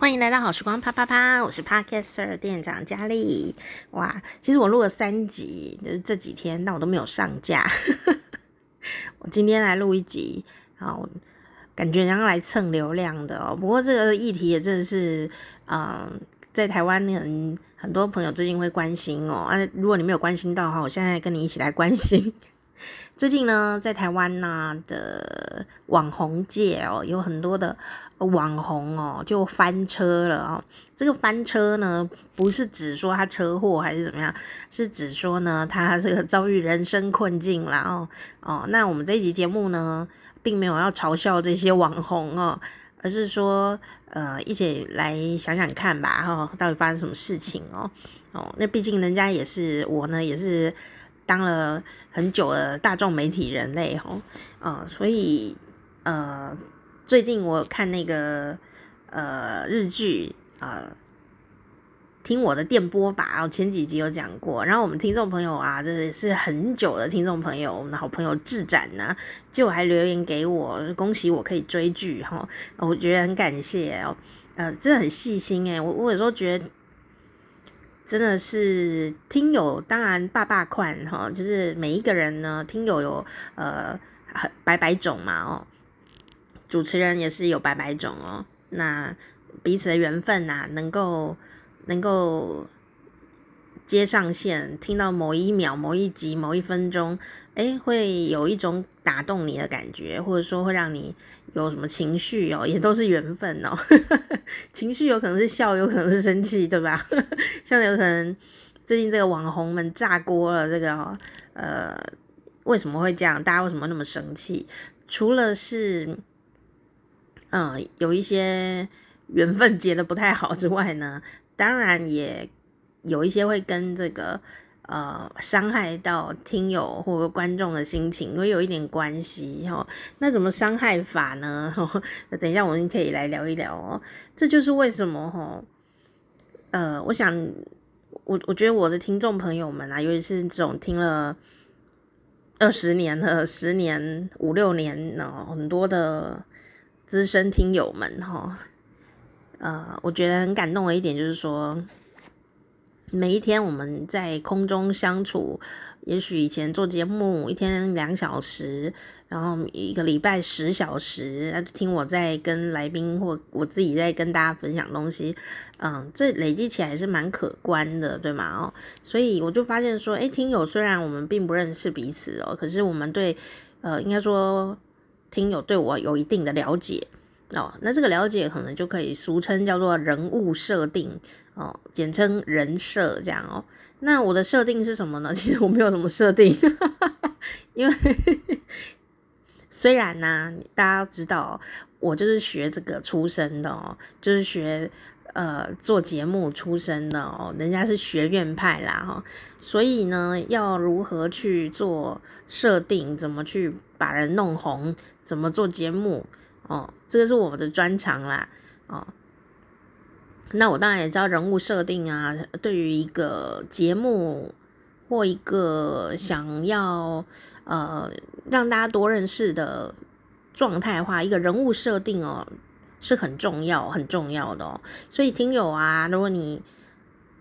欢迎来到好时光啪啪啪，我是 Podcaster 店长佳丽。哇，其实我录了三集，就是这几天，但我都没有上架。我今天来录一集，好，感觉像来蹭流量的哦。不过这个议题也真的是，嗯，在台湾很很多朋友最近会关心哦。啊，如果你没有关心到的话，我现在跟你一起来关心。最近呢，在台湾呢的网红界哦，有很多的网红哦，就翻车了哦。这个翻车呢，不是指说他车祸还是怎么样，是指说呢，他这个遭遇人生困境了哦哦。那我们这一集节目呢，并没有要嘲笑这些网红哦，而是说，呃，一起来想想看吧，哈、哦，到底发生什么事情哦哦。那毕竟人家也是我呢，也是。当了很久的大众媒体人类吼，呃，所以呃，最近我看那个呃日剧呃，听我的电波吧，我前几集有讲过，然后我们听众朋友啊，这是很久的听众朋友，我们的好朋友志展呢，就还留言给我，恭喜我可以追剧哈，我觉得很感谢哦，呃，真的很细心诶，我我有时候觉得。真的是听友，当然爸爸款哈，就是每一个人呢，听友有呃百百种嘛哦，主持人也是有百百种哦，那彼此的缘分呐、啊，能够能够接上线，听到某一秒、某一集、某一分钟，诶，会有一种打动你的感觉，或者说会让你。有什么情绪哦，也都是缘分哦。情绪有可能是笑，有可能是生气，对吧？像有可能最近这个网红们炸锅了，这个呃，为什么会这样？大家为什么那么生气？除了是嗯、有一些缘分结得不太好之外呢，当然也有一些会跟这个。呃，伤害到听友或者观众的心情，会有一点关系哈。那怎么伤害法呢？那等一下我们可以来聊一聊哦。这就是为什么哈。呃，我想，我我觉得我的听众朋友们啊，尤其是这种听了二十年了、十年、五六年呢，很多的资深听友们哈。呃，我觉得很感动的一点就是说。每一天我们在空中相处，也许以前做节目一天两小时，然后一个礼拜十小时，听我在跟来宾或我自己在跟大家分享东西，嗯，这累积起来是蛮可观的，对吗？哦，所以我就发现说，诶，听友虽然我们并不认识彼此哦，可是我们对，呃，应该说听友对我有一定的了解。哦，那这个了解可能就可以俗称叫做人物设定哦，简称人设这样哦。那我的设定是什么呢？其实我没有什么设定，因为虽然呢、大家知道我就是学这个出身的哦，就是学呃做节目出身的哦，人家是学院派啦哈、哦，所以呢，要如何去做设定，怎么去把人弄红，怎么做节目。哦，这个是我们的专长啦。哦，那我当然也知道人物设定啊，对于一个节目或一个想要呃让大家多认识的状态的话，一个人物设定哦是很重要、很重要的哦。所以听友啊，如果你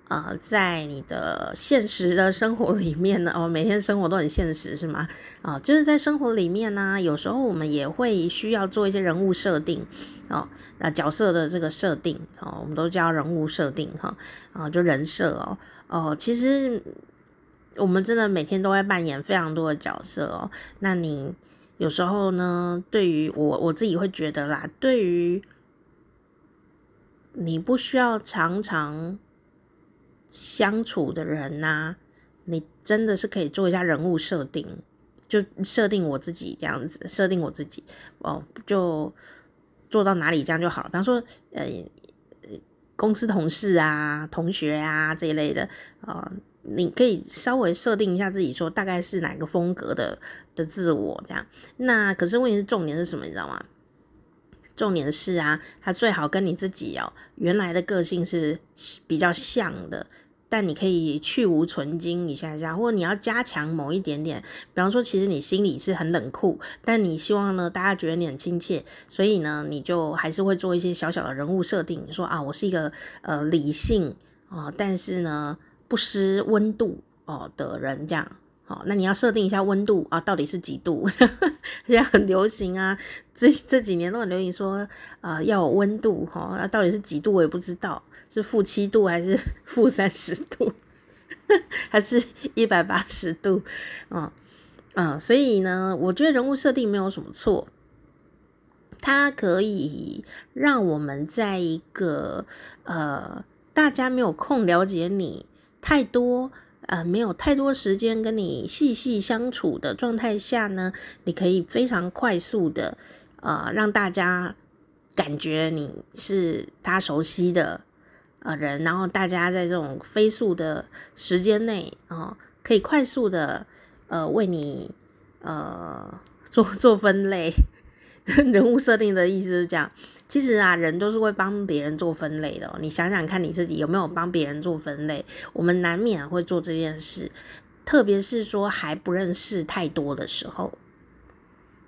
呃，在你的现实的生活里面呢，哦，每天生活都很现实，是吗？啊、哦，就是在生活里面呢，有时候我们也会需要做一些人物设定，哦，那角色的这个设定，哦，我们都叫人物设定，哈、哦，啊，就人设哦，哦，其实我们真的每天都会扮演非常多的角色哦。那你有时候呢，对于我我自己会觉得啦，对于你不需要常常。相处的人呐、你真的是可以做一下人物设定，就设定我自己这样子，设定我自己哦，就做到哪里这样就好了。比方说，呃，公司同事啊、同学啊这一类的啊、你可以稍微设定一下自己，说大概是哪个风格的的自我这样。那可是问题是重点是什么，你知道吗？重点是啊，他最好跟你自己哦原来的个性是比较像的，但你可以去芜存菁一下下，或者你要加强某一点点。比方说，其实你心里是很冷酷，但你希望呢，大家觉得你很亲切，所以呢，你就还是会做一些小小的人物设定，说啊，我是一个呃理性哦、但是呢不失温度哦、的人这样。好，那你要设定一下温度啊，到底是几度？现在很流行啊，这这几年都很流行说，呃，要有温度哈，那到底是几度我也不知道，是负七度还是 负三十度，还是一百八十度？嗯嗯，所以呢，我觉得人物设定没有什么错，它可以让我们在一个呃，大家没有空了解你太多。呃，没有太多时间跟你细细相处的状态下呢，你可以非常快速的呃让大家感觉你是他熟悉的呃人，然后大家在这种飞速的时间内啊、呃，可以快速的呃为你呃做做分类。人物设定的意思是这样。其实啊，人都是会帮别人做分类的。你想想看，你自己有没有帮别人做分类？我们难免会做这件事，特别是说还不认识太多的时候，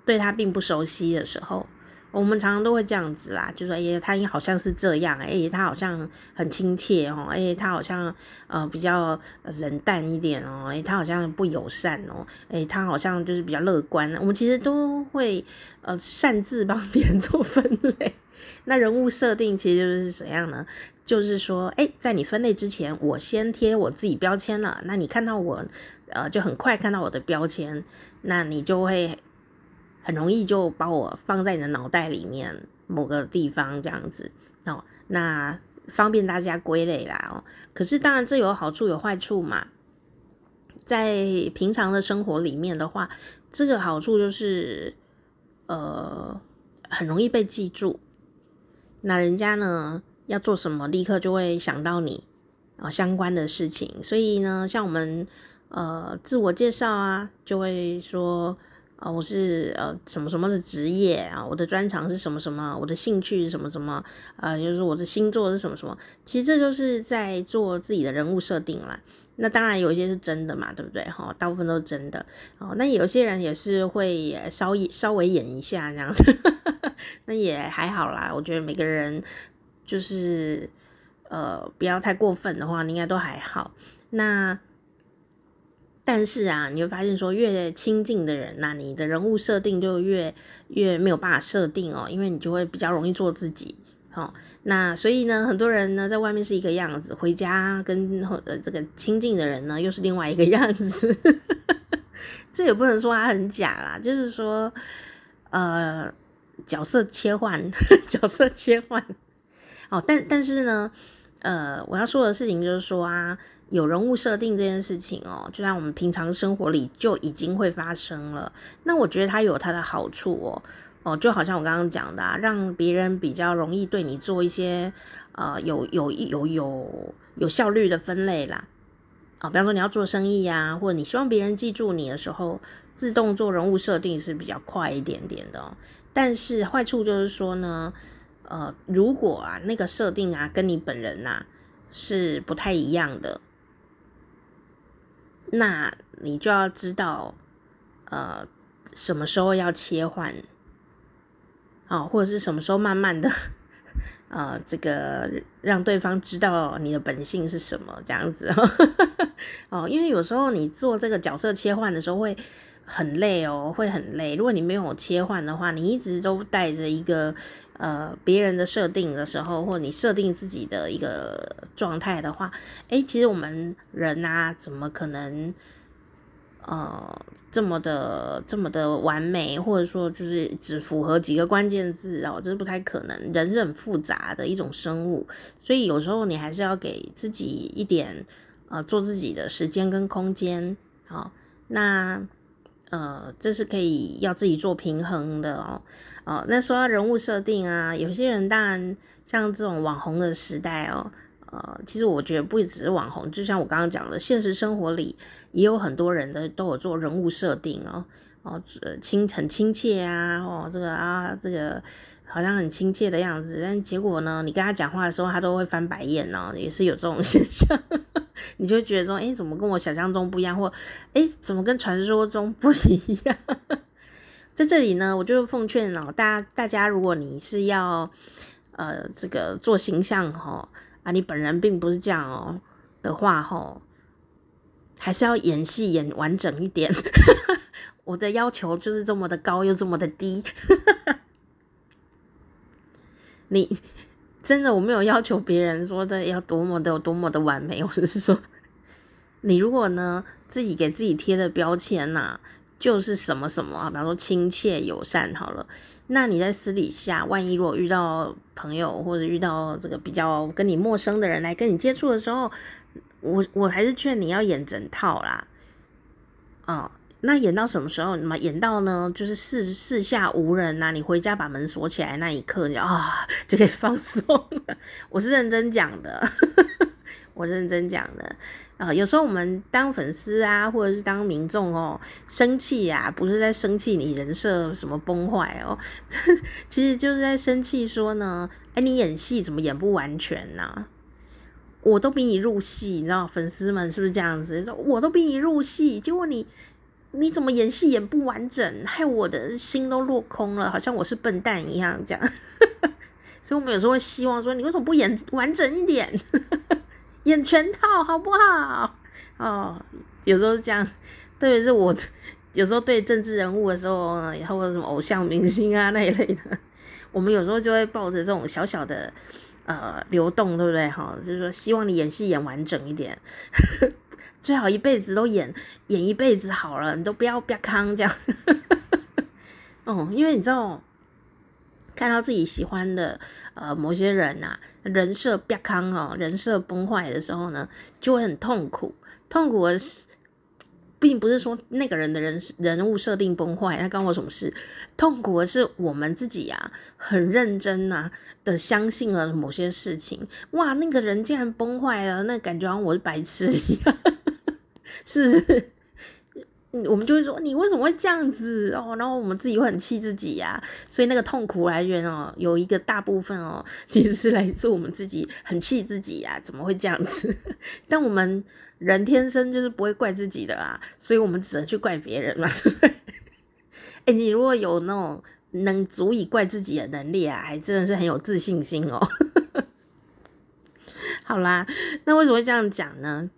对他并不熟悉的时候，我们常常都会这样子啦，就说：“哎，他好像是这样，哎，他好像很亲切哦，哎，他好像呃比较冷淡一点哦，哎，他好像不友善哦，哎，他好像就是比较乐观。”我们其实都会呃擅自帮别人做分类。那人物设定其实就是怎样呢？就是说，哎，在你分类之前，我先贴我自己标签了。那你看到我，呃，就很快看到我的标签，那你就会很容易就把我放在你的脑袋里面某个地方这样子哦。那方便大家归类啦哦。可是当然这有好处有坏处嘛。在平常的生活里面的话，这个好处就是，呃，很容易被记住。那人家呢要做什么，立刻就会想到你啊相关的事情。所以呢，像我们呃自我介绍啊，就会说啊、我是呃什么什么的职业啊，我的专长是什么什么，我的兴趣是什么什么，呃就是我的星座是什么什么。其实这就是在做自己的人物设定啦。那当然有一些是真的嘛，对不对？哈，大部分都是真的。哦，那有些人也是会稍微稍微演一下这样子。那也还好啦，我觉得每个人就是呃不要太过分的话，应该都还好。那但是啊，你会发现说越亲近的人，那你的人物设定就越越没有办法设定哦，因为你就会比较容易做自己。好，那所以呢，很多人呢在外面是一个样子，回家跟呃这个亲近的人呢又是另外一个样子。这也不能说他很假啦，就是说呃。角色切换，角色切换，哦，但但是呢，呃，我要说的事情就是说啊，有人物设定这件事情哦，就在我们平常生活里就已经会发生了。那我觉得它有它的好处哦，哦，就好像我刚刚讲的啊，让别人比较容易对你做一些呃有有有有有效率的分类啦。啊，比方说你要做生意呀，或者你希望别人记住你的时候，自动做人物设定是比较快一点点的哦。但是坏处就是说呢，呃，如果啊那个设定啊跟你本人呐是不太一样的，那你就要知道，呃，什么时候要切换，哦，或者是什么时候慢慢的。呃，这个让对方知道你的本性是什么，这样子 哦，因为有时候你做这个角色切换的时候会很累哦，会很累。如果你没有切换的话，你一直都带着一个呃别人的设定的时候，或你设定自己的一个状态的话，诶，其实我们人啊，怎么可能？呃，这么的这么的完美，或者说就是只符合几个关键字哦，这是不太可能。人是很复杂的一种生物，所以有时候你还是要给自己一点呃做自己的时间跟空间。哦，那呃这是可以要自己做平衡的哦。哦，那说到人物设定啊，有些人当然像这种网红的时代哦。呃，其实我觉得不只是网红，就像我刚刚讲的，现实生活里也有很多人的都有做人物设定哦，哦，亲很亲切啊，哦，这个啊，这个好像很亲切的样子，但结果呢，你跟他讲话的时候，他都会翻白眼哦，也是有这种 现象。你就觉得说，哎，怎么跟我想象中不一样，或哎，怎么跟传说中不一样？在这里呢，我就奉劝哦，大家大家，如果你是要呃这个做形象哈啊，你本人并不是这样哦的话吼，还是要演戏演完整一点。我的要求就是这么的高又这么的低。你真的我没有要求别人说的要多么的有多么的完美，我只是说，你如果呢自己给自己贴的标签呐、啊。就是什么什么啊，比方说亲切友善好了，那你在私底下，万一如果遇到朋友或者遇到这个比较跟你陌生的人来跟你接触的时候，我我还是劝你要演整套啦。哦，那演到什么时候？嘛演到呢，就是四四下无人呐、啊，你回家把门锁起来那一刻，你啊 就可以放松了。我是认真讲的，我认真讲的。啊、有时候我们当粉丝啊，或者是当民众哦，生气呀、啊，不是在生气你人设什么崩坏哦，其实就是在生气说呢，哎，你演戏怎么演不完全呢、啊？我都比你入戏，你知道粉丝们是不是这样子？说我都比你入戏，结果你你怎么演戏演不完整，害我的心都落空了，好像我是笨蛋一样这样。所以我们有时候会希望说，你为什么不演完整一点？演全套好不好？哦，有时候这样，特别是我有时候对政治人物的时候，或者什么偶像明星啊 那一类的，我们有时候就会抱着这种小小的呃流动，对不对？哈，就是说希望你演戏演完整一点，最好一辈子都演演一辈子好了，你都不要不要康这样。哦，因为你知道。看到自己喜欢的呃某些人呐、啊，人设变康哦，人设崩坏的时候呢，就会很痛苦。痛苦的是，并不是说那个人的人人物设定崩坏，那关我什么事？痛苦的是我们自己呀、很认真呐、啊、的相信了某些事情。哇，那个人竟然崩坏了，那感觉好像我是白痴一样，是不是？我们就会说，你为什么会这样子哦？然后我们自己会很气自己呀、所以那个痛苦来源哦，有一个大部分哦，其实是来自我们自己很气自己呀、怎么会这样子？但我们人天生就是不会怪自己的啦，所以我们只能去怪别人嘛，对不对？哎，你如果有那种能足以怪自己的能力啊，还真的是很有自信心哦。好啦，那为什么会这样讲呢？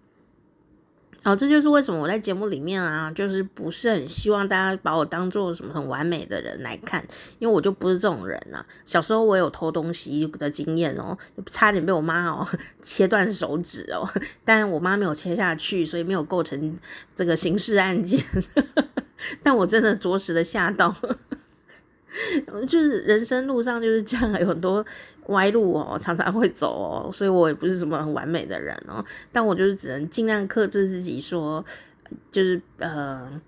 好，这就是为什么我在节目里面啊，就是不是很希望大家把我当做什么很完美的人来看，因为我就不是这种人啊。小时候我有偷东西的经验哦，差点被我妈哦切断手指哦，但我妈没有切下去，所以没有构成这个刑事案件。但我真的着实的吓到。就是人生路上就是这样，有很多歪路哦，常常会走哦，所以我也不是什么很完美的人哦，但我就是只能尽量克制自己说，就是呃，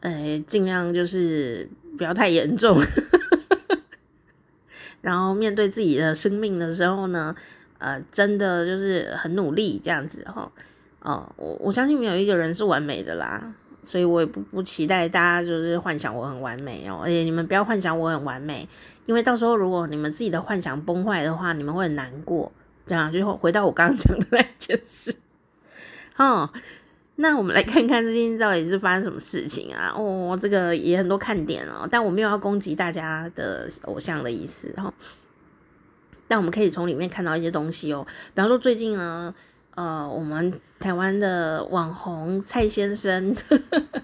呃，尽量就是不要太严重，然后面对自己的生命的时候呢，呃，真的就是很努力这样子哈，哦，我我相信没有一个人是完美的啦。所以我也不不期待大家就是幻想我很完美哦，而且你们不要幻想我很完美，因为到时候如果你们自己的幻想崩坏的话，你们会很难过。这样就回到我刚刚讲的那件事。哦，那我们来看看最近到底是发生什么事情啊？哦，这个也很多看点哦，但我没有要攻击大家的偶像的意思哈、哦。但我们可以从里面看到一些东西哦，比方说最近呢。呃，我们台湾的网红蔡先生，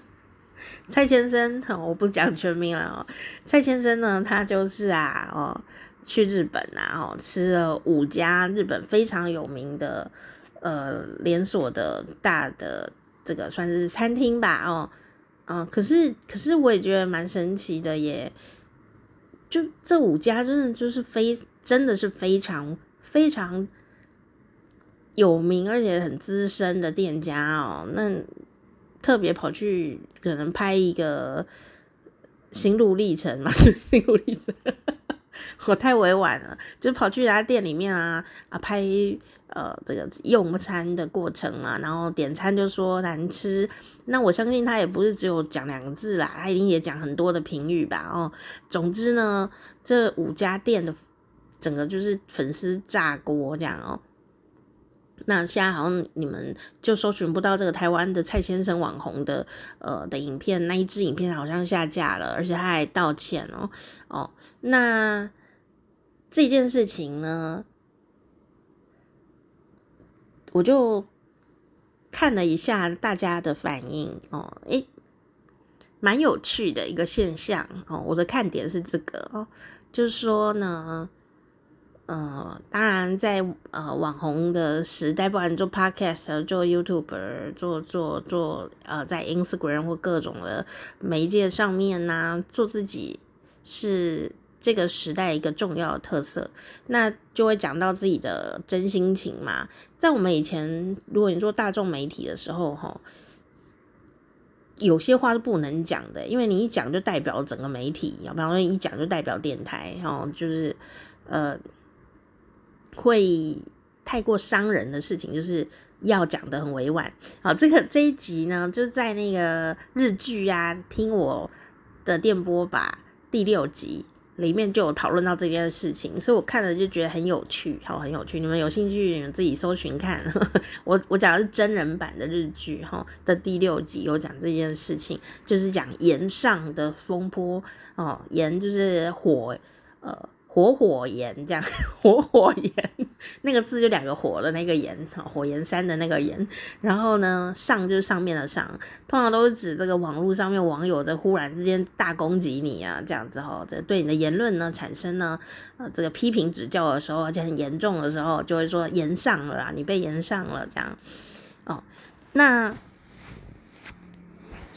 蔡先生，我不讲全名了哦。蔡先生呢，他就是啊，哦，去日本啊，哦，吃了五家日本非常有名的呃连锁的大的这个算是餐厅吧，哦，嗯、可是可是我也觉得蛮神奇的耶，就这五家真的就是非真的是非常非常。有名而且很资深的店家哦，那特别跑去可能拍一个心路历程嘛，是 心路历程，我太委婉了，就跑去他店里面啊啊拍呃这个用餐的过程啊，然后点餐就说难吃，那我相信他也不是只有讲两个字啦，他一定也讲很多的评语吧哦，总之呢，这五家店的整个就是粉丝炸锅这样哦。那现在好像你们就搜寻不到这个台湾的蔡先生网红的呃的影片，那一支影片好像下架了，而且他还道歉哦哦。那这件事情呢，我就看了一下大家的反应哦，诶，蛮有趣的一个现象哦。我的看点是这个哦，就是说呢。呃，当然在，呃网红的时代，不管做 podcast、做 YouTube、做做做呃，在 Instagram 或各种的媒介上面呢、做自己是这个时代一个重要的特色。那就会讲到自己的真心情嘛。在我们以前，如果你做大众媒体的时候，哈，有些话是不能讲的，因为你一讲就代表整个媒体，比方说一讲就代表电台，哈，就是呃。会太过伤人的事情，就是要讲得很委婉。好，这个这一集呢，就在那个日剧啊，听我的电波吧第六集里面就有讨论到这件事情，所以我看了就觉得很有趣，好，很有趣。你们有兴趣，你们自己搜寻看。我我讲的是真人版的日剧哈的第六集有讲这件事情，就是讲岩上的风波哦，岩就是火，呃。火火炎这样，火火炎那个字就两个火的那个炎，火焰山的那个炎。然后呢，上就是上面的上，通常都是指这个网络上面网友的忽然之间大攻击你啊，这样子哈，这对你的言论呢产生呢呃这个批评指教的时候，而且很严重的时候，就会说炎上了啊，你被炎上了这样。哦，那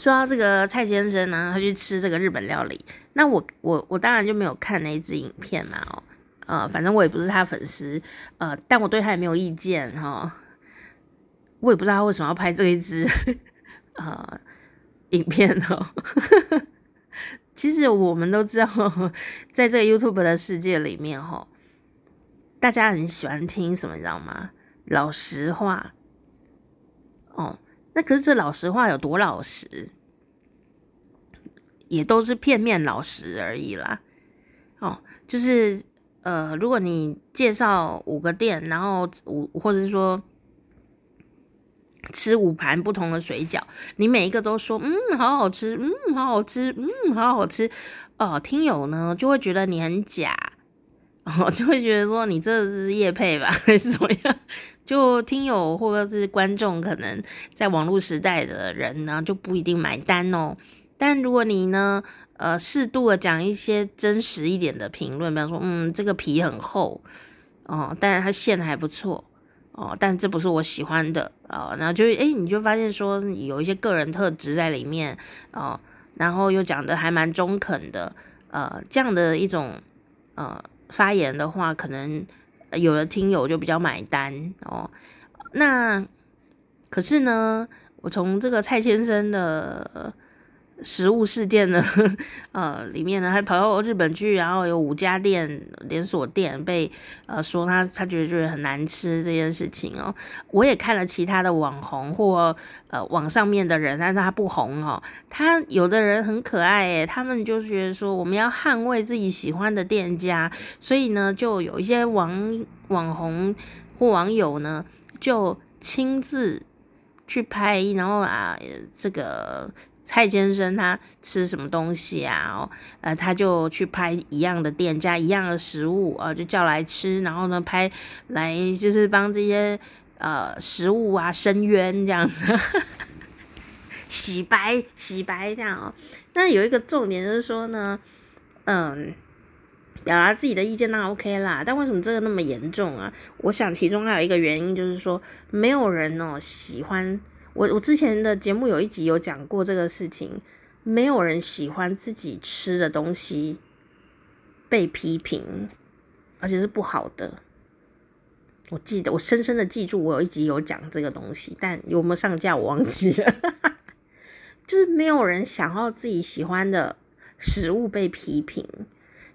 说到这个蔡先生呢，他去吃这个日本料理。那我我我当然就没有看那一支影片嘛，哦，呃，反正我也不是他粉丝，呃，但我对他也没有意见哈，我也不知道他为什么要拍这一支 呃影片哦。其实我们都知道，在这个 YouTube 的世界里面哈，大家很喜欢听什么，你知道吗？老实话，哦，那可是这老实话有多老实？也都是片面老实而已啦，哦，就是呃，如果你介绍五个店，然后五或者是说吃五盘不同的水饺，你每一个都说嗯好好吃，嗯好好吃，嗯好好吃，哦，听友呢就会觉得你很假，哦，就会觉得说你这是业配吧，还是怎么样？就听友或者是观众，可能在网络时代的人呢就不一定买单哦。但如果你呢，呃，适度的讲一些真实一点的评论，比方说，嗯，这个皮很厚，哦，但是它馅还不错，哦，但这不是我喜欢的，哦，然后就，诶，你就发现说有一些个人特质在里面，哦，然后又讲的还蛮中肯的，呃，这样的一种，呃，发言的话，可能有的听友就比较买单，哦，那可是呢，我从这个蔡先生的。食物事件呢，呃，里面呢还跑到日本去，然后有五家店连锁店被呃说他他觉得就是很难吃这件事情哦。我也看了其他的网红或呃网上面的人，但是他不红哦。他有的人很可爱诶，他们就觉得说我们要捍卫自己喜欢的店家，所以呢就有一些网网红或网友呢就亲自去拍，然后啊这个。蔡先生他吃什么东西啊？哦，呃，他就去拍一样的店家一样的食物啊，就叫来吃，然后呢拍来就是帮这些呃食物啊伸冤这样子，洗白洗白这样哦。那有一个重点就是说呢，嗯，表达自己的意见那 OK 啦，但为什么这个那么严重啊？我想其中还有一个原因就是说，没有人哦喜欢。我我之前的节目有一集有讲过这个事情，没有人喜欢自己吃的东西被批评，而且是不好的。我记得我深深的记住，我有一集有讲这个东西，但有没有上架我忘记了。就是没有人想要自己喜欢的食物被批评，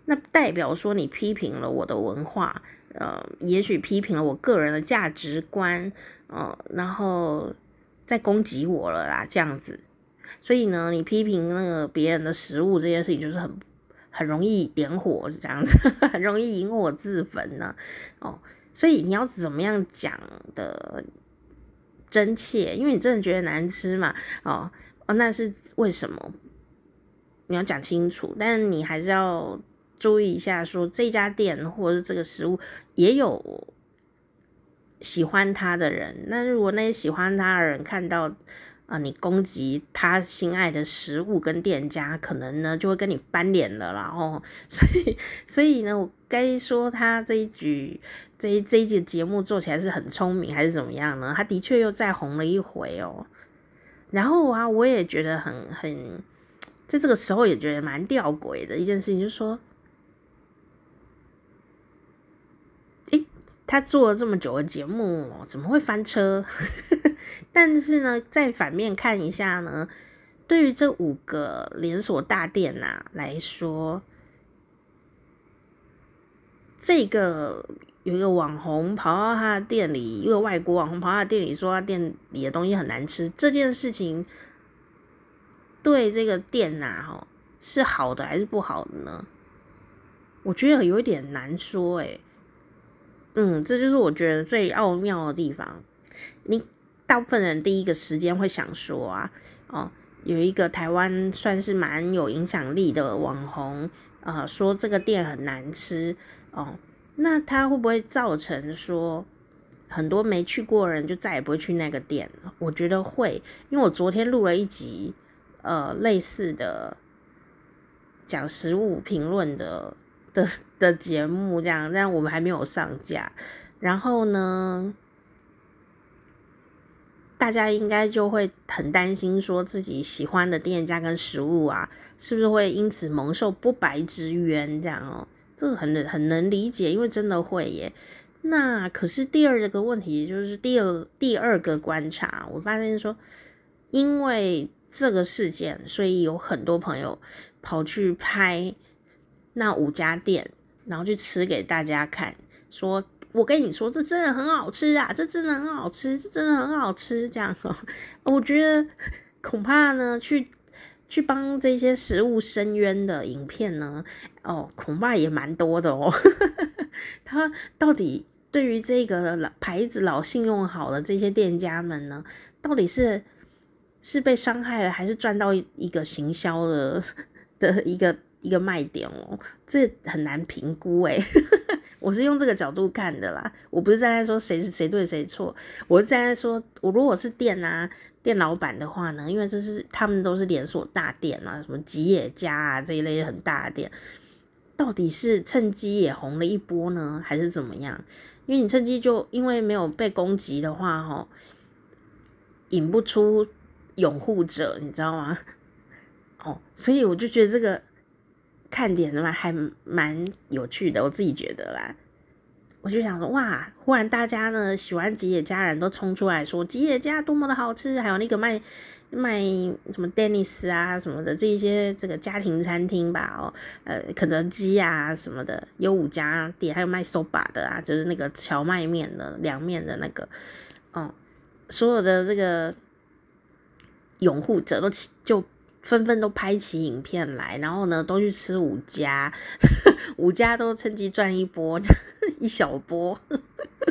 那代表说你批评了我的文化，呃，也许批评了我个人的价值观，呃，然后。在攻击我了啦，这样子，所以呢，你批评那个别人的食物这件事情，就是很很容易点火，这样子，很容易引火自焚呢。哦，所以你要怎么样讲的真切？因为你真的觉得难吃嘛？哦哦，那是为什么？你要讲清楚，但你还是要注意一下说，说这家店或者是这个食物也有喜欢他的人。那如果那些喜欢他的人看到，啊，你攻击他心爱的食物跟店家，可能呢就会跟你翻脸了，然后，所以，所以呢，我该说他这一局这一这一集节目做起来是很聪明，还是怎么样呢？他的确又再红了一回哦。然后啊，我也觉得很很，在这个时候也觉得蛮吊诡的一件事情，就是说。他做了这么久的节目，怎么会翻车？但是呢，再反面看一下呢，对于这五个连锁大店呐、啊、来说，这个有一个网红跑到他的店里，一个外国网红跑到他店里说他店里的东西很难吃，这件事情对这个店呐、啊，哈，是好的还是不好的呢？我觉得有一点难说，诶。嗯，这就是我觉得最奥妙的地方。你大部分人第一个时间会想说啊，哦，有一个台湾算是蛮有影响力的网红，呃，说这个店很难吃哦，那他会不会造成说很多没去过的人就再也不会去那个店？我觉得会，因为我昨天录了一集呃类似的讲食物评论的。的 的节目这样，但我们还没有上架。然后呢，大家应该就会很担心，说自己喜欢的店家跟食物啊，是不是会因此蒙受不白之冤？这样哦，这个很很能理解，因为真的会耶。那可是第二个问题，就是第二第二个观察，我发现说，因为这个事件，所以有很多朋友跑去拍。那五家店，然后去吃给大家看，说：“我跟你说，这真的很好吃啊，这真的很好吃，这真的很好吃。”这样哦，我觉得恐怕呢，去去帮这些食物申冤的影片呢，哦，恐怕也蛮多的哦。他到底对于这个老牌子、老信用好的这些店家们呢，到底是是被伤害了，还是赚到一个行销的 的一个？一个卖点哦，这很难评估诶，我是用这个角度看的啦，我不是站在说谁是谁对谁错，我是站在说，我如果是店啊店老板的话呢，因为这是他们都是连锁大店啊，什么吉野家啊这一类很大的店，到底是趁机也红了一波呢，还是怎么样？因为你趁机就因为没有被攻击的话，吼，引不出拥护者，你知道吗？哦，所以我就觉得这个。看点的嘛，还蛮有趣的，我自己觉得啦。我就想说，哇，忽然大家呢喜欢吉野家人都冲出来说吉野家多么的好吃，还有那个卖卖什么 Dennis 啊什么的这一些这个家庭餐厅吧，哦，呃，肯德基啊什么的，有五家店，还有卖 soba 的啊，就是那个荞麦面的凉面的那个，哦，所有的这个拥护者都就。纷纷都拍起影片来，然后呢，都去吃五家，五家都趁机赚一波，一小波，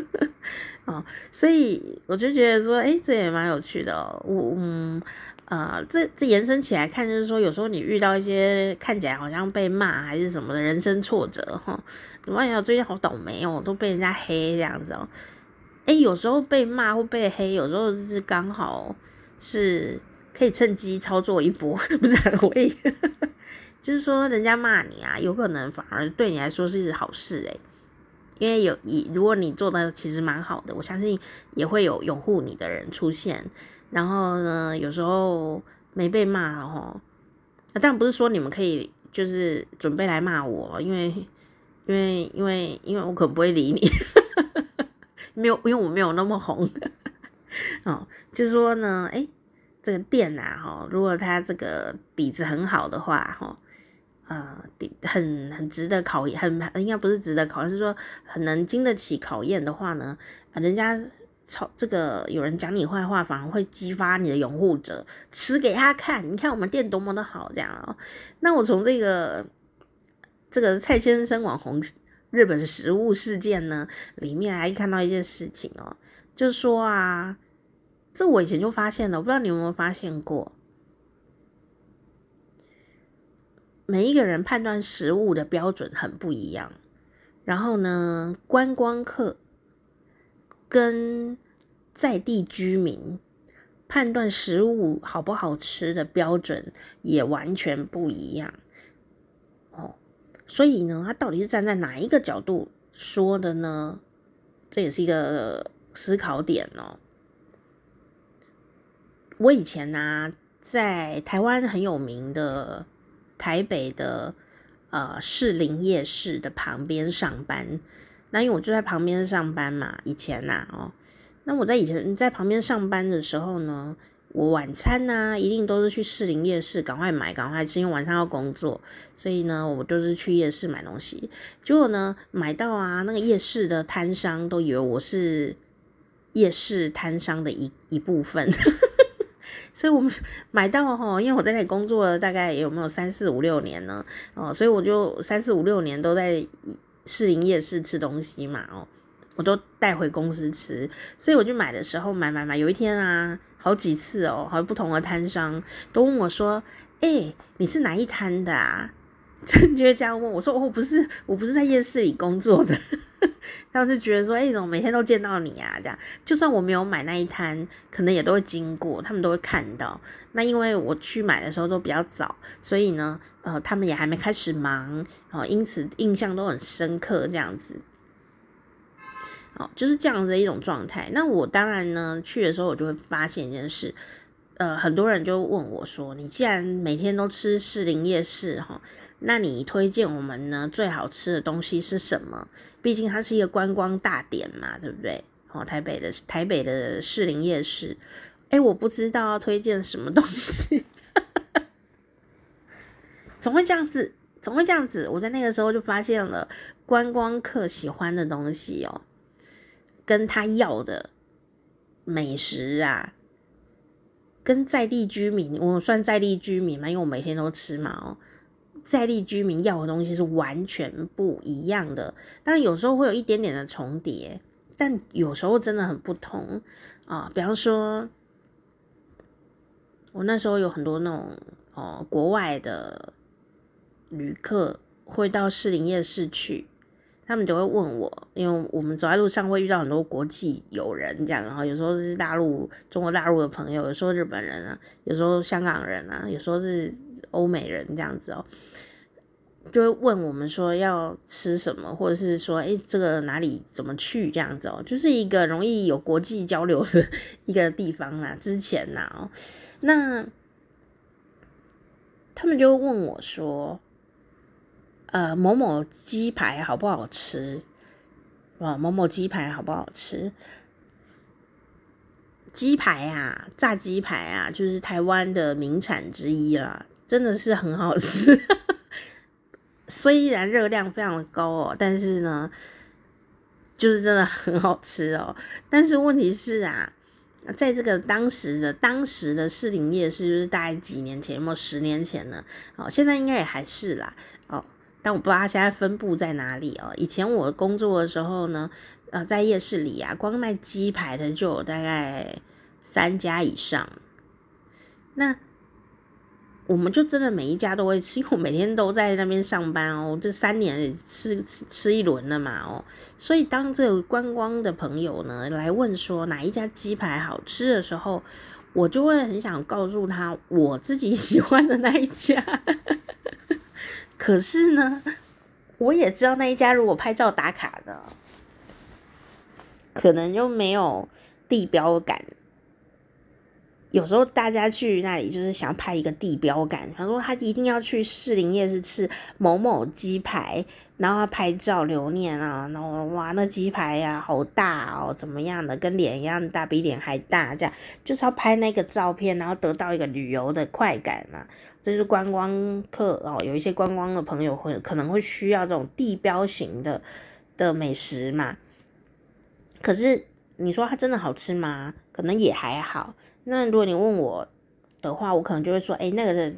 哦，所以我就觉得说，哎，这也蛮有趣的哦。我嗯呃，这这延伸起来看，就是说，有时候你遇到一些看起来好像被骂还是什么的人生挫折，哈，怎么呀？最近好倒霉哦，都被人家黑这样子哦。哎，有时候被骂或被黑，有时候是刚好是。可以趁机操作一波，不是很会，就是说人家骂你啊，有可能反而对你来说是好事诶，因为有以如果你做的其实蛮好的，我相信也会有拥护你的人出现。然后呢，有时候没被骂哈，但不是说你们可以就是准备来骂我，因为因为因为因为我可不会理你，没有，因为我没有那么红，哦，就是说呢，诶。这个店呐，哈，如果他这个底子很好的话，哈，呃，底很很值得考验，很应该不是值得考验，是说很能经得起考验的话呢，啊人家炒这个有人讲你坏话，反而会激发你的拥护者，吃给他看，你看我们店多么的好，这样哦。那我从这个这个蔡先生网红日本食物事件呢，里面还看到一件事情哦，就说啊，这我以前就发现了，我不知道你有没有发现过，每一个人判断食物的标准很不一样，然后呢，观光客跟在地居民判断食物好不好吃的标准也完全不一样。哦所以呢，他到底是站在哪一个角度说的呢？这也是一个思考点哦。我以前呢、在台湾很有名的台北的呃士林夜市的旁边上班，那因为我就在旁边上班嘛，以前呐、哦，那我在以前在旁边上班的时候呢。我晚餐呢、一定都是去士林夜市，赶快买，赶快吃，因为晚上要工作，所以呢，我就是去夜市买东西。结果呢，买到啊，那个夜市的摊商都以为我是夜市摊商的一一部分，所以我们买到哈，因为我在那里工作了大概有没有三四五六年呢？哦，所以我就三四五六年都在市林夜市吃东西嘛，哦，我都带回公司吃，所以我就买的时候买买买，有一天啊。好几次哦，好不同的摊商都问我说：“哎、你是哪一摊的啊？” 真觉这样问我说：“我不是，我不是在夜市里工作的。”他们就觉得说：“哎、怎么每天都见到你啊？”这样，就算我没有买那一摊，可能也都会经过，他们都会看到。那因为我去买的时候都比较早，所以呢，呃，他们也还没开始忙，哦，因此印象都很深刻，这样子。哦，就是这样子的一种状态。那我当然呢，去的时候我就会发现一件事，呃，很多人就问我说：“你既然每天都吃士林夜市哈，那你推荐我们呢最好吃的东西是什么？毕竟它是一个观光大典嘛，对不对？哦，台北的台北的士林夜市，哎，我不知道要推荐什么东西，总会这样子，总会这样子。我在那个时候就发现了观光客喜欢的东西哦。”跟他要的美食啊，跟在地居民，我算在地居民嘛，因为我每天都吃嘛哦。在地居民要的东西是完全不一样的，但有时候会有一点点的重叠，但有时候真的很不同啊。比方说，我那时候有很多那种哦，国外的旅客会到士林夜市去。他们就会问我，因为我们走在路上会遇到很多国际友人，这样，然后有时候是大陆、中国大陆的朋友，有时候日本人啊，有时候香港人啊，有时候是欧美人这样子哦，就会问我们说要吃什么，或者是说，诶，这个哪里怎么去这样子哦，就是一个容易有国际交流的一个地方啦。之前呐，那他们就问我说。呃，某某鸡排好不好吃？啊，某某鸡排好不好吃？鸡排啊，炸鸡排啊，就是台湾的名产之一啦，真的是很好吃。虽然热量非常的高哦，但是呢，就是真的很好吃哦。但是问题是啊，在这个当时的当时的士林夜市，就是大概几年前，有没有十年前呢？哦，现在应该也还是啦。哦。但我不知道它现在分布在哪里哦。以前我工作的时候呢，呃，在夜市里啊，光卖鸡排的就有大概三家以上。那我们就真的每一家都会吃，因为我每天都在那边上班哦。这三年吃吃一轮了嘛哦。所以当这个观光的朋友呢来问说哪一家鸡排好吃的时候，我就会很想告诉他我自己喜欢的那一家。可是呢，我也知道那一家如果拍照打卡的，可能就没有地标感。有时候大家去那里就是想拍一个地标感，他说他一定要去士林夜市吃某某鸡排，然后他拍照留念啊，然后哇那鸡排呀、好大哦，怎么样的，跟脸一样大，比脸还大，这样就是要拍那个照片，然后得到一个旅游的快感嘛。这是观光客哦，有一些观光的朋友会可能会需要这种地标型的的美食嘛。可是你说它真的好吃吗？可能也还好。那如果你问我的话，我可能就会说，哎，那个的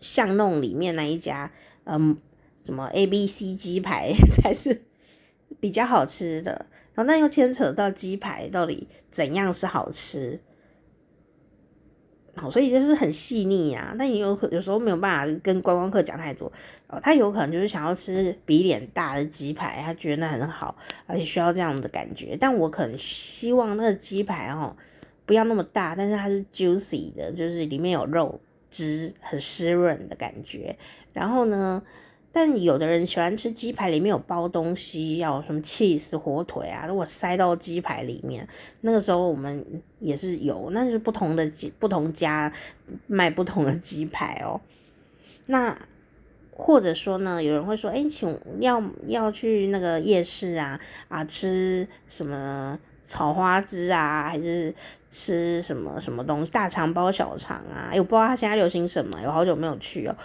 巷弄里面那一家，嗯，什么 A B C 鸡排 才是比较好吃的，然后那又牵扯到鸡排到底怎样是好吃。好，所以就是很细腻啊。但你有有时候没有办法跟观光客讲太多哦。他有可能就是想要吃比脸大的鸡排，他觉得那很好，而且需要这样的感觉。但我可能希望那个鸡排哦不要那么大，但是它是 juicy 的，就是里面有肉汁，很湿润的感觉。然后呢，但有的人喜欢吃鸡排里面有包东西，要什么 cheese 火腿啊，如果塞到鸡排里面，那个时候我们也是有，那是不同的鸡不同家卖不同的鸡排哦。那或者说呢，有人会说，哎，请要要去那个夜市啊啊吃什么炒花枝啊，还是吃什么什么东西大肠包小肠啊？哎，我不知道他现在流行什么，有好久没有去哦。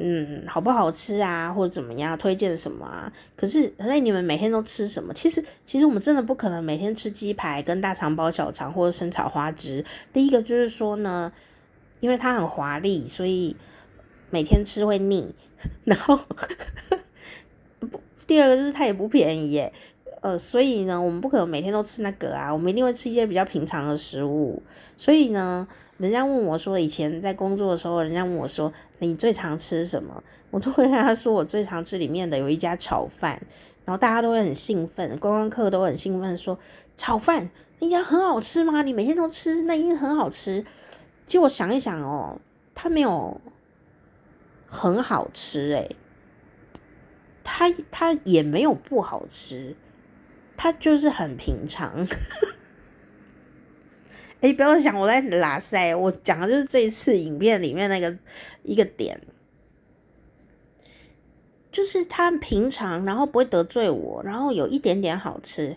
嗯，好不好吃啊，或者怎么样？推荐什么啊？可是，那你们每天都吃什么？其实，其实我们真的不可能每天吃鸡排跟大肠包小肠或者生炒花枝。第一个就是说呢，因为它很华丽，所以每天吃会腻。然后，不，第二个就是它也不便宜耶。呃，所以呢，我们不可能每天都吃那个啊，我们一定会吃一些比较平常的食物。所以呢，人家问我说，以前在工作的时候，人家问我说，你最常吃什么？我都会跟他说，我最常吃里面的有一家炒饭，然后大家都会很兴奋，观光客都很兴奋，说炒饭那家很好吃吗？你每天都吃，那一定很好吃。其实我想一想哦，它没有很好吃诶，它它也没有不好吃。他就是很平常，哎、不要想我在拉塞，我讲的就是这一次影片里面那个一个点，就是他平常，然后不会得罪我，然后有一点点好吃，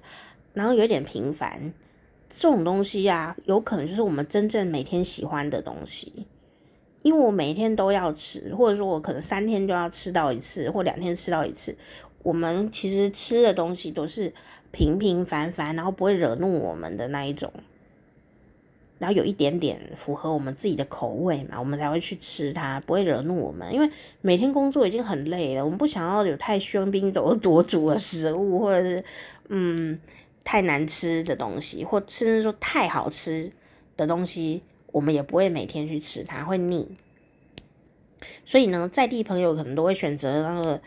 然后有点平凡，这种东西呀、有可能就是我们真正每天喜欢的东西，因为我每天都要吃，或者说我可能三天就要吃到一次，或两天吃到一次，我们其实吃的东西都是。平平凡凡，然后不会惹怒我们的那一种，然后有一点点符合我们自己的口味嘛，我们才会去吃它，不会惹怒我们。因为每天工作已经很累了，我们不想要有太喧宾夺夺主的食物，或者是嗯太难吃的东西，或甚至说太好吃的东西，我们也不会每天去吃它，会腻。所以呢，在地朋友可能都会选择那个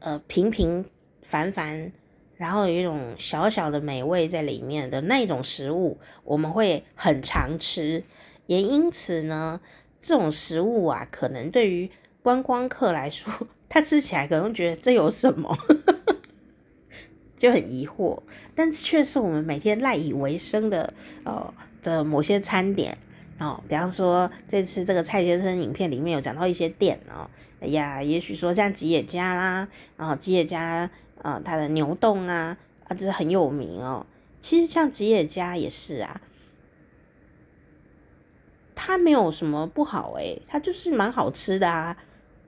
呃平平凡凡。然后有一种小小的美味在里面的那种食物，我们会很常吃，也因此呢，这种食物啊，可能对于观光客来说，他吃起来可能觉得这有什么，就很疑惑，但却是我们每天赖以为生的呃的某些餐点。哦，比方说这次这个蔡先生影片里面有讲到一些店哦，哎呀，也许说像吉野家啦，然后吉野家。啊，它的牛洞啊，啊，这是很有名哦。其实像吉野家也是啊，它没有什么不好诶，它就是蛮好吃的啊。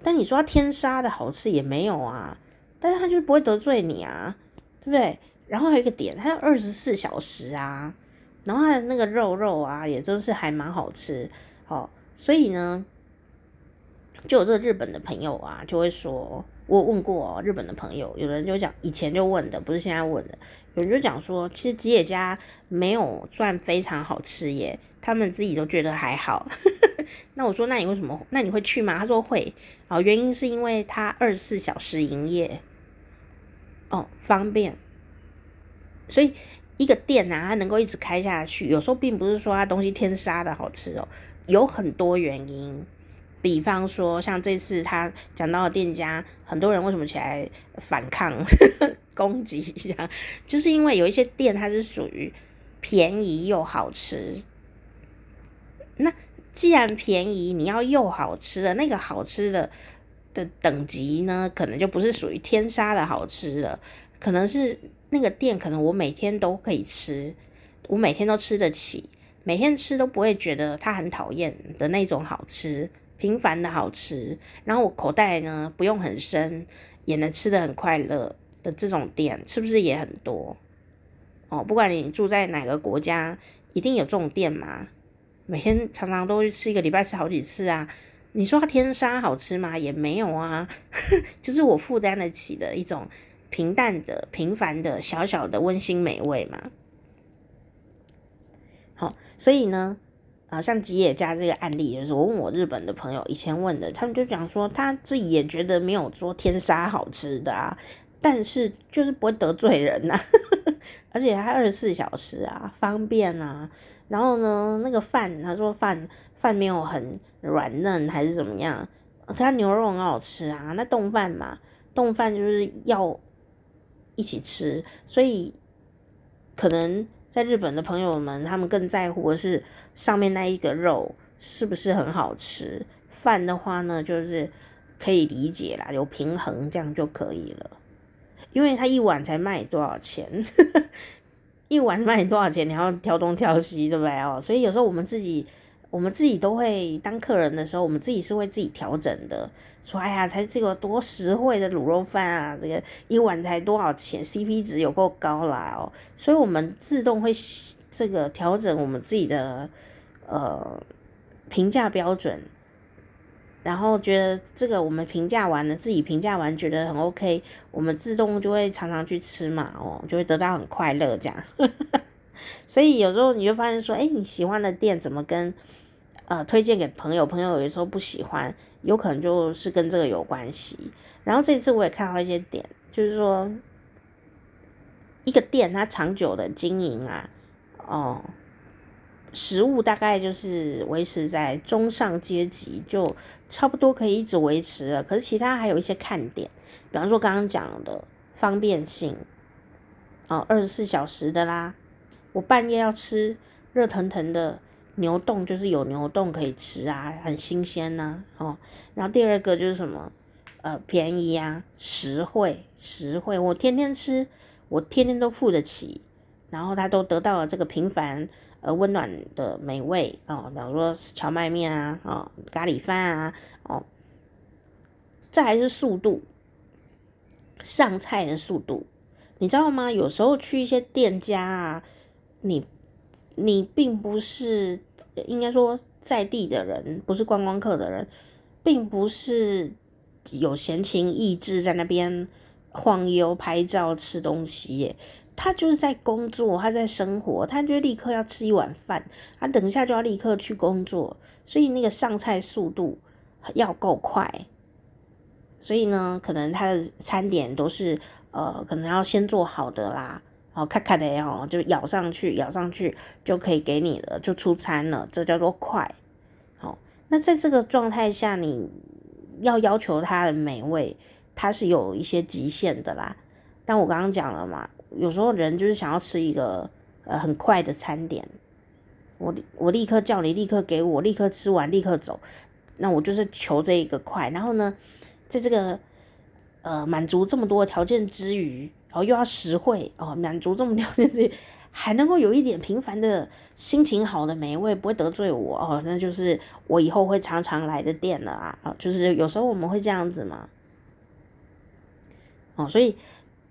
但你说它天杀的好吃也没有啊，但是它就是不会得罪你啊，对不对？然后还有一个点，它有二十四小时啊，然后它的那个肉肉啊，也都是还蛮好吃哦。所以呢，就有这日本的朋友啊，就会说。我问过哦，日本的朋友，有人就讲以前就问的，不是现在问的。有人就讲说，其实吉野家没有算非常好吃耶，他们自己都觉得还好。那我说，那你为什么？那你会去吗？他说会。哦，原因是因为他二十四小时营业，哦，方便。所以一个店啊，它能够一直开下去，有时候并不是说它东西天杀的好吃哦，有很多原因。比方说，像这次他讲到的店家，很多人为什么起来反抗、攻击一下，就是因为有一些店它是属于便宜又好吃。那既然便宜，你要又好吃的，那个好吃的的等级呢，可能就不是属于天杀的好吃了，可能是那个店，可能我每天都可以吃，我每天都吃得起，每天吃都不会觉得它很讨厌的那种好吃。平凡的好吃，然后我口袋呢不用很深，也能吃得很快乐的这种店，是不是也很多？哦，不管你住在哪个国家，一定有这种店嘛。每天常常都去吃，一个礼拜吃好几次啊。你说它天杀好吃吗？也没有啊，就是我负担得起的一种平淡的、平凡的、小小的温馨美味嘛。好，所以呢，啊，像吉野家这个案例，就是我问我日本的朋友以前问的，他们就讲说他自己也觉得没有说天杀好吃的啊，但是就是不会得罪人呐、啊，而且还二十四小时啊，方便啊。然后呢，那个饭，他说饭饭没有很软嫩还是怎么样，他牛肉很好吃啊。那冻饭嘛，冻饭就是要一起吃，所以可能在日本的朋友们，他们更在乎的是上面那一个肉是不是很好吃。饭的话呢，就是可以理解啦，有平衡这样就可以了，因为他一碗才卖多少钱。一碗卖多少钱？你要挑东挑西，对不对哦？所以有时候我们自己，我们自己都会当客人的时候，我们自己是会自己调整的。说哎呀，才这个多实惠的卤肉饭啊，这个一碗才多少钱？CP 值有够高啦哦！所以我们自动会这个调整我们自己的呃评价标准。然后觉得这个我们评价完了，自己评价完觉得很 OK，我们自动就会常常去吃嘛，哦，就会得到很快乐这样。所以有时候你就发现说，哎，你喜欢的店怎么跟呃推荐给朋友，朋友有时候不喜欢，有可能就是跟这个有关系。然后这次我也看到一些点，就是说一个店它长久的经营啊，哦。食物大概就是维持在中上阶级，就差不多可以一直维持了。可是其他还有一些看点，比方说刚刚讲的方便性，哦，二十四小时的啦。我半夜要吃热腾腾的牛丼，就是有牛丼可以吃啊，很新鲜呐、哦。然后第二个就是什么，呃，便宜啊，实惠，实惠。我天天吃，我天天都付得起，然后他都得到了这个平凡。而，温暖的美味哦，比方说荞麦面啊，哦，咖喱饭啊，哦，再来是速度，上菜的速度，你知道吗？有时候去一些店家啊，你你并不是应该说在地的人，不是观光客的人，并不是有闲情逸致在那边晃悠、拍照、吃东西耶。他就是在工作，他在生活，他就立刻要吃一碗饭，他等一下就要立刻去工作，所以那个上菜速度要够快。所以呢，可能他的餐点都是呃，可能要先做好的啦，哦咔咔的哦，就咬上去，咬上去就可以给你了，就出餐了，这叫做快。好，那在这个状态下，你要要求它的美味，它是有一些极限的啦。但我刚刚讲了嘛。有时候人就是想要吃一个呃很快的餐点，我我立刻叫你，立刻给我，立刻吃完，立刻走。那我就是求这一个快。然后呢，在这个呃满足这么多条件之余，后又要实惠哦，满足这么条件之余，还能够有一点平凡的心情好的美味，不会得罪我哦，那就是我以后会常常来的店了啊。就是有时候我们会这样子嘛。哦，所以。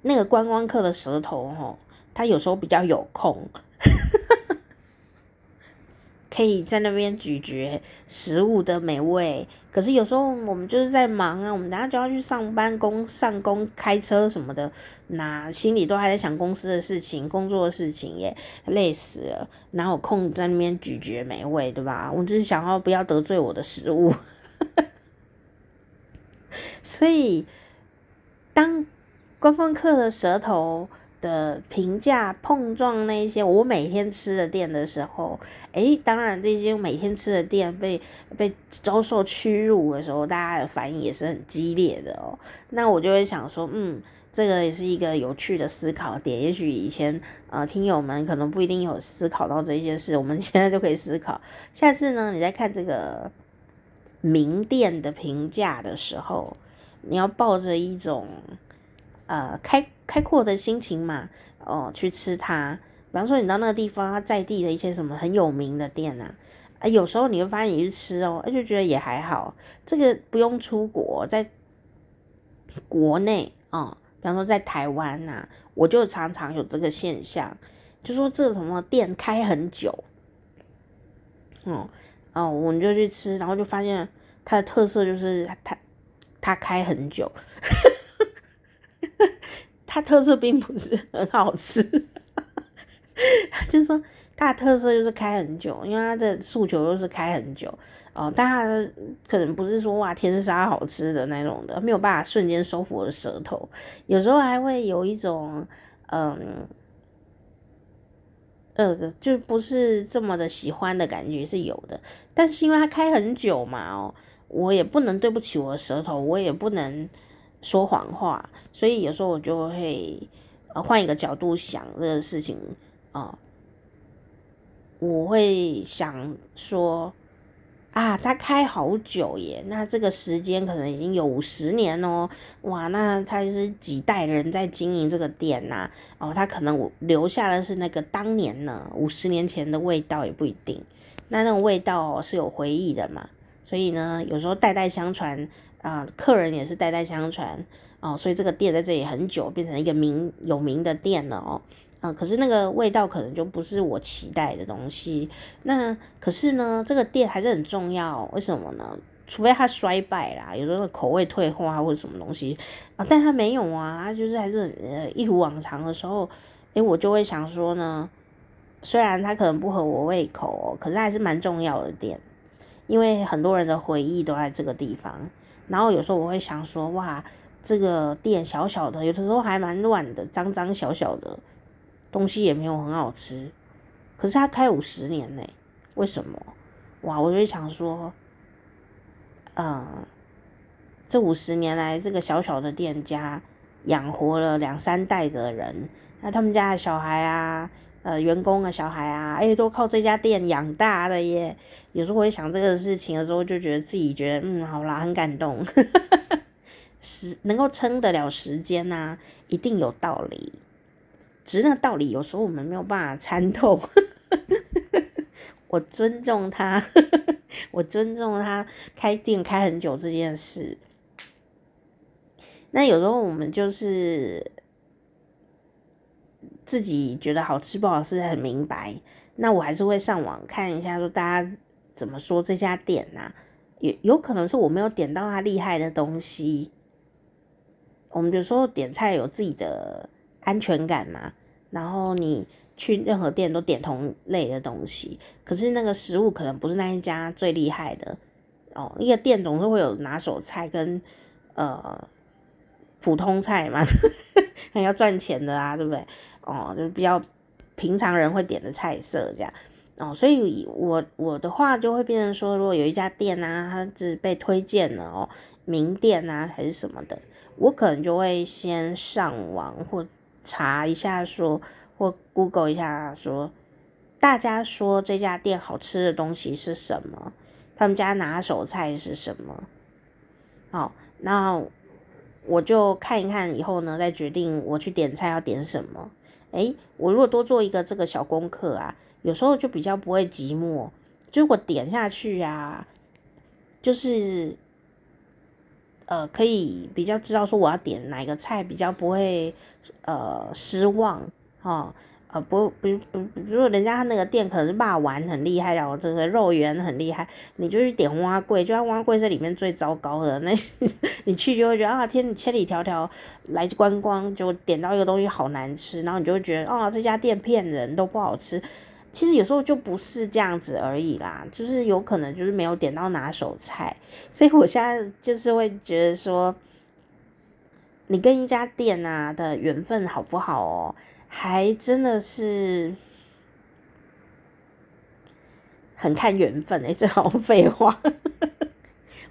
那个观光客的舌头，哦，他有时候比较有空，可以在那边咀嚼食物的美味。可是有时候我们就是在忙啊，我们等下就要去上班、工上工、开车什么的，那心里都还在想公司的事情、工作的事情耶，累死了，哪有空在那边咀嚼美味，对吧？我只是想要不要得罪我的食物，所以当。观光客的舌头的评价碰撞那些我每天吃的店的时候，诶，当然这些每天吃的店被被遭受屈辱的时候，大家的反应也是很激烈的哦。那我就会想说，嗯，这个也是一个有趣的思考点。也许以前呃听友们可能不一定有思考到这些事，我们 现在就可以思考。下次呢，你在看这个名店的评价的时候，你要抱着一种。呃，开开阔的心情嘛，哦，去吃它。比方说，你到那个地方，它在地的一些什么很有名的店啊，啊，有时候你会发现你去吃哦，就觉得也还好。这个不用出国，在国内哦，比方说在台湾呐、我就常常有这个现象，就说这什么店开很久，哦哦，我们就去吃，然后就发现它的特色就是它它开很久。它特色并不是很好吃，就是说它的特色就是开很久，因为它的诉求就是开很久哦。但它可能不是说哇天杀好吃的那种的，没有办法瞬间收服我的舌头，有时候还会有一种嗯。呃，就不是这么的喜欢的感觉是有的，但是因为它开很久嘛，哦，我也不能对不起我的舌头，我也不能说谎话，所以有时候我就会呃换一个角度想这个事情啊，我会想说。啊，他开好久耶，那这个时间可能已经有五十年哦，哇，那他是几代人在经营这个店呐、哦，他可能留下的是那个当年呢，五十年前的味道也不一定。那那种味道是有回忆的嘛，所以呢，有时候代代相传啊、客人也是代代相传哦，所以这个店在这里很久，变成一个名有名的店了哦。啊、可是那个味道可能就不是我期待的东西。那可是呢，这个店还是很重要。为什么呢？除非它衰败啦，有时候口味退化或者什么东西啊，但它没有啊，它就是还是呃一如往常的时候，诶，我就会想说呢，虽然它可能不合我胃口，可是还是蛮重要的店，因为很多人的回忆都在这个地方。然后有时候我会想说，哇，这个店小小的，有的时候还蛮乱的，脏脏小小的。东西也没有很好吃，可是他开五十年呢，为什么？哇，我就想说，嗯，这五十年来，这个小小的店家养活了两三代的人，那他们家的小孩啊，呃，员工的小孩啊，哎，都靠这家店养大的耶。有时候会想这个事情的时候，就觉得自己觉得，嗯，好啦，很感动，时能够撑得了时间呐、啊，一定有道理。只是那个道理，有时候我们没有办法参透。我尊重他，我尊重他开店开很久这件事。那有时候我们就是自己觉得好吃不好吃很明白，那我还是会上网看一下，说大家怎么说这家店呐、啊？有有可能是我没有点到他厉害的东西。我们有时候点菜有自己的。安全感嘛，然后你去任何店都点同类的东西，可是那个食物可能不是那一家最厉害的哦。一个店总是会有拿手菜跟呃普通菜嘛，还要赚钱的啊，对不对？哦，就比较平常人会点的菜色这样哦。所以我我的话就会变成说，如果有一家店啊，它是被推荐了哦，名店啊还是什么的，我可能就会先上网或。查一下说，或 Google 一下说，大家说这家店好吃的东西是什么？他们家拿手菜是什么？好，那我就看一看以后呢，再决定我去点菜要点什么。诶，我如果多做一个这个小功课啊，有时候就比较不会寂寞。就我点下去啊，就是。呃，可以比较知道说我要点哪个菜，比较不会呃失望哦。不不不，如果人家那个店可能是肉圆很厉害，然后这个肉圆很厉害，你就去点碗粿，就算碗粿是里面最糟糕的，那你去就会觉得啊，天，你千里迢迢来观光，就点到一个东西好难吃，然后你就会觉得啊，这家店骗人，都不好吃。其实有时候就不是这样子而已啦，就是有可能就是没有点到拿手菜，所以我现在就是会觉得说，你跟一家店啊的缘分好不好哦，还真的是很看缘分诶，这好废话。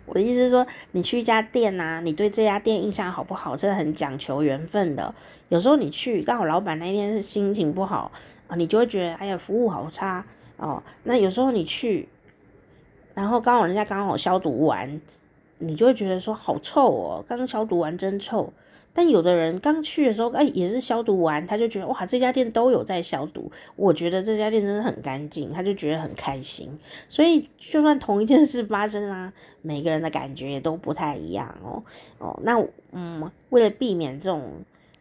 我的意思是说，你去一家店啊，你对这家店印象好不好，真的很讲求缘分的。有时候你去刚好老板那天是心情不好。啊，你就会觉得哎呀，服务好差哦。那有时候你去，然后刚好人家刚好消毒完，你就会觉得说好臭哦，刚消毒完真臭。但有的人刚去的时候，哎，也是消毒完，他就觉得哇，这家店都有在消毒，我觉得这家店真的很干净，他就觉得很开心。所以就算同一件事发生啊，每个人的感觉也都不太一样哦。哦，那嗯，为了避免这种。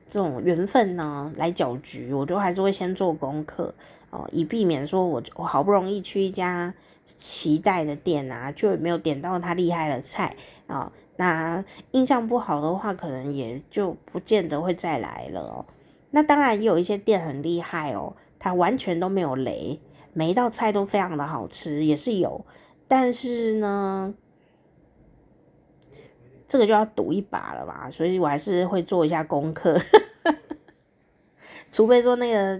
这种缘分呢，来搅局，我就还是会先做功课哦，以避免说我我好不容易去一家期待的店啊，就没有点到他厉害的菜啊。哦那印象不好的话，可能也就不见得会再来了哦。那当然也有一些店很厉害哦，它完全都没有雷，每一道菜都非常的好吃，也是有。但是呢，这个就要赌一把了吧，所以我还是会做一下功课。除非说那个，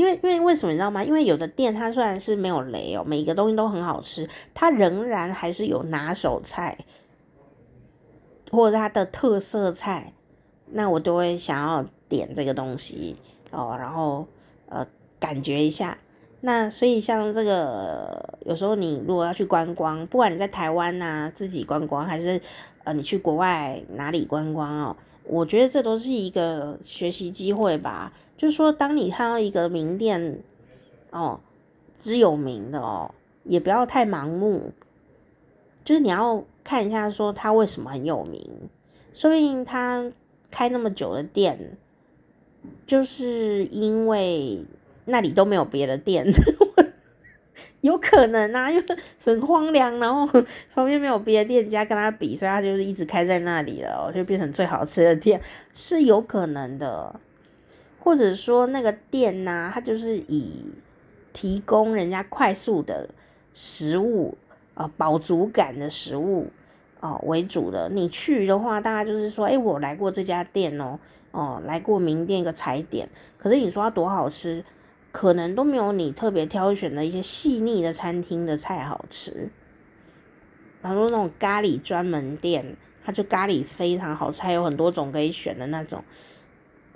因为因为为什么你知道吗？因为有的店它虽然是没有雷哦，每个东西都很好吃，它仍然还是有拿手菜。或者它的特色菜，那我都会想要点这个东西哦，然后呃感觉一下。那所以像这个，有时候你如果要去观光，不管你在台湾呐、自己观光，还是呃你去国外哪里观光哦，我觉得这都是一个学习机会吧。就是说，当你看到一个名店哦，只有名的哦，也不要太盲目，就是你要。看一下，说他为什么很有名？说不定他开那么久的店，就是因为那里都没有别的店，有可能啊，因为很荒凉，然后旁边没有别的店家跟他比，所以他就是一直开在那里了，就变成最好吃的店，是有可能的。或者说那个店呢、啊，他就是以提供人家快速的食物。啊，饱足感的食物哦为主的。你去的话，大概就是说，哎，我来过这家店哦，哦，来过名店一个踩点。可是你说它多好吃，可能都没有你特别挑选的一些细腻的餐厅的菜好吃。比如说那种咖喱专门店，它就咖喱非常好吃，还有很多种可以选的那种。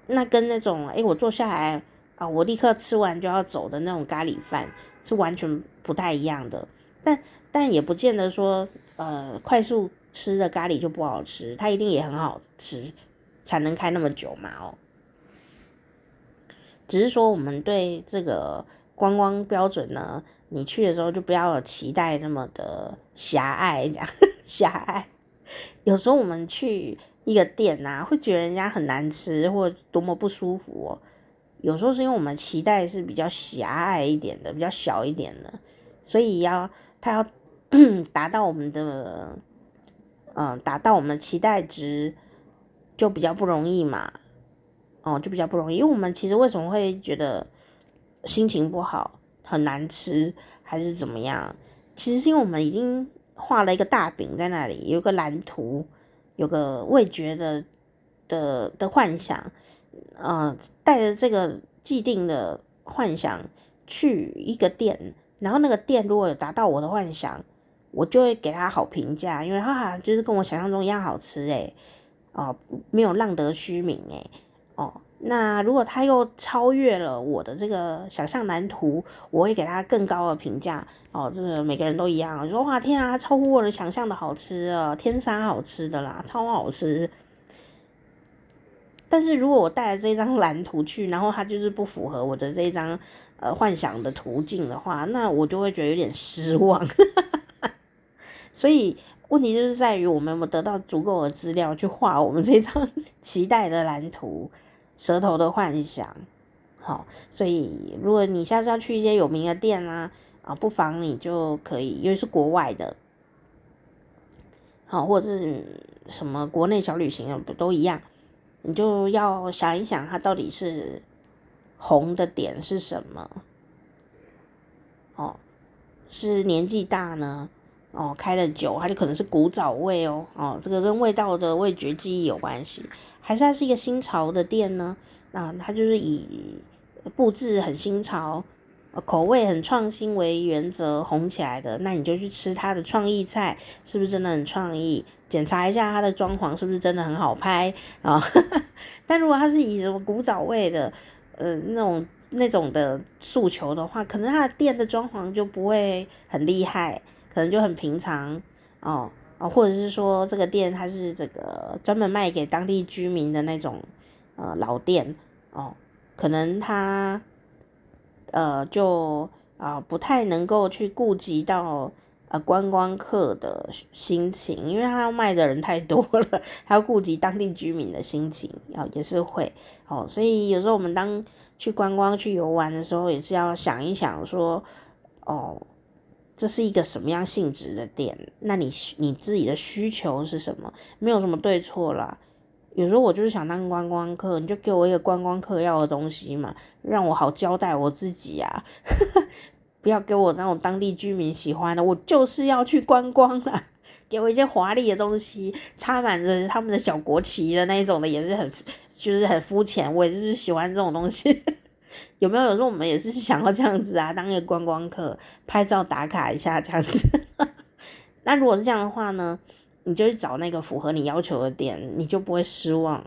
那跟那种，哎，我坐下来啊，我立刻吃完就要走的那种咖喱饭，是完全不太一样的。但但也不见得说，呃，快速吃的咖喱就不好吃，它一定也很好吃，才能开那么久嘛哦。只是说我们对这个观光标准呢，你去的时候就不要有期待那么的狭隘，这样 狭隘。有时候我们去一个店、啊，会觉得人家很难吃或多么不舒服哦。有时候是因为我们期待是比较狭隘一点的，比较小一点的，所以要他要。达到我们的，嗯，达到我们的期待值就比较不容易嘛，哦，就比较不容易，因为我们其实为什么会觉得心情不好、很难吃，还是怎么样？其实是因为我们已经画了一个大饼在那里，有个蓝图，有个味觉的的的幻想，嗯，带着这个既定的幻想去一个店，然后那个店如果有达到我的幻想。我就会给他好评价，因为哈哈，就是跟我想象中一样好吃诶，哦，没有浪得虚名诶，哦，那如果他又超越了我的这个想象蓝图，我会给他更高的评价，哦，这个每个人都一样，说哇天啊，超乎我的想象的好吃啊，天杀好吃的啦，超好吃。但是如果我带了这张蓝图去，然后它就是不符合我的这张呃幻想的途径的话，那我就会觉得有点失望。所以问题就是在于我们有没有得到足够的资料去画我们这张 期待的蓝图，舌头的幻想。好，所以如果你下次要去一些有名的店啊，啊，不妨你就可以，因为是国外的，好，或者是什么国内小旅行啊，不都一样，你就要想一想它到底是红的点是什么？哦，是年纪大呢？哦，开了酒，它就可能是古早味哦。哦，这个跟味道的味觉记忆有关系，还是它是一个新潮的店呢？那它就是以布置很新潮、口味很创新为原则红起来的。那你就去吃它的创意菜，是不是真的很创意？检查一下它的装潢是不是真的很好拍啊？但如果它是以什么古早味的，呃，那种那种的诉求的话，可能它的店的装潢就不会很厉害。可能就很平常哦，啊，或者是说这个店它是这个专门卖给当地居民的那种呃老店哦，可能它呃就啊、不太能够去顾及到呃观光客的心情，因为他要卖的人太多了，还要顾及当地居民的心情，啊，也是会哦。所以有时候我们当去观光去游玩的时候，也是要想一想说，哦，这是一个什么样性质的店？那你你自己的需求是什么？没有什么对错啦。有时候我就是想当观光客，你就给我一个观光客要的东西嘛，让我好交代我自己啊。不要给我那种当地居民喜欢的，我就是要去观光啦。给我一些华丽的东西，插满着他们的小国旗的那一种的，也是很就是很肤浅。我也就是喜欢这种东西。有没有？有时候我们也是想要这样子啊，当一个观光客，拍照打卡一下这样子。那如果是这样的话呢？你就去找那个符合你要求的店，你就不会失望。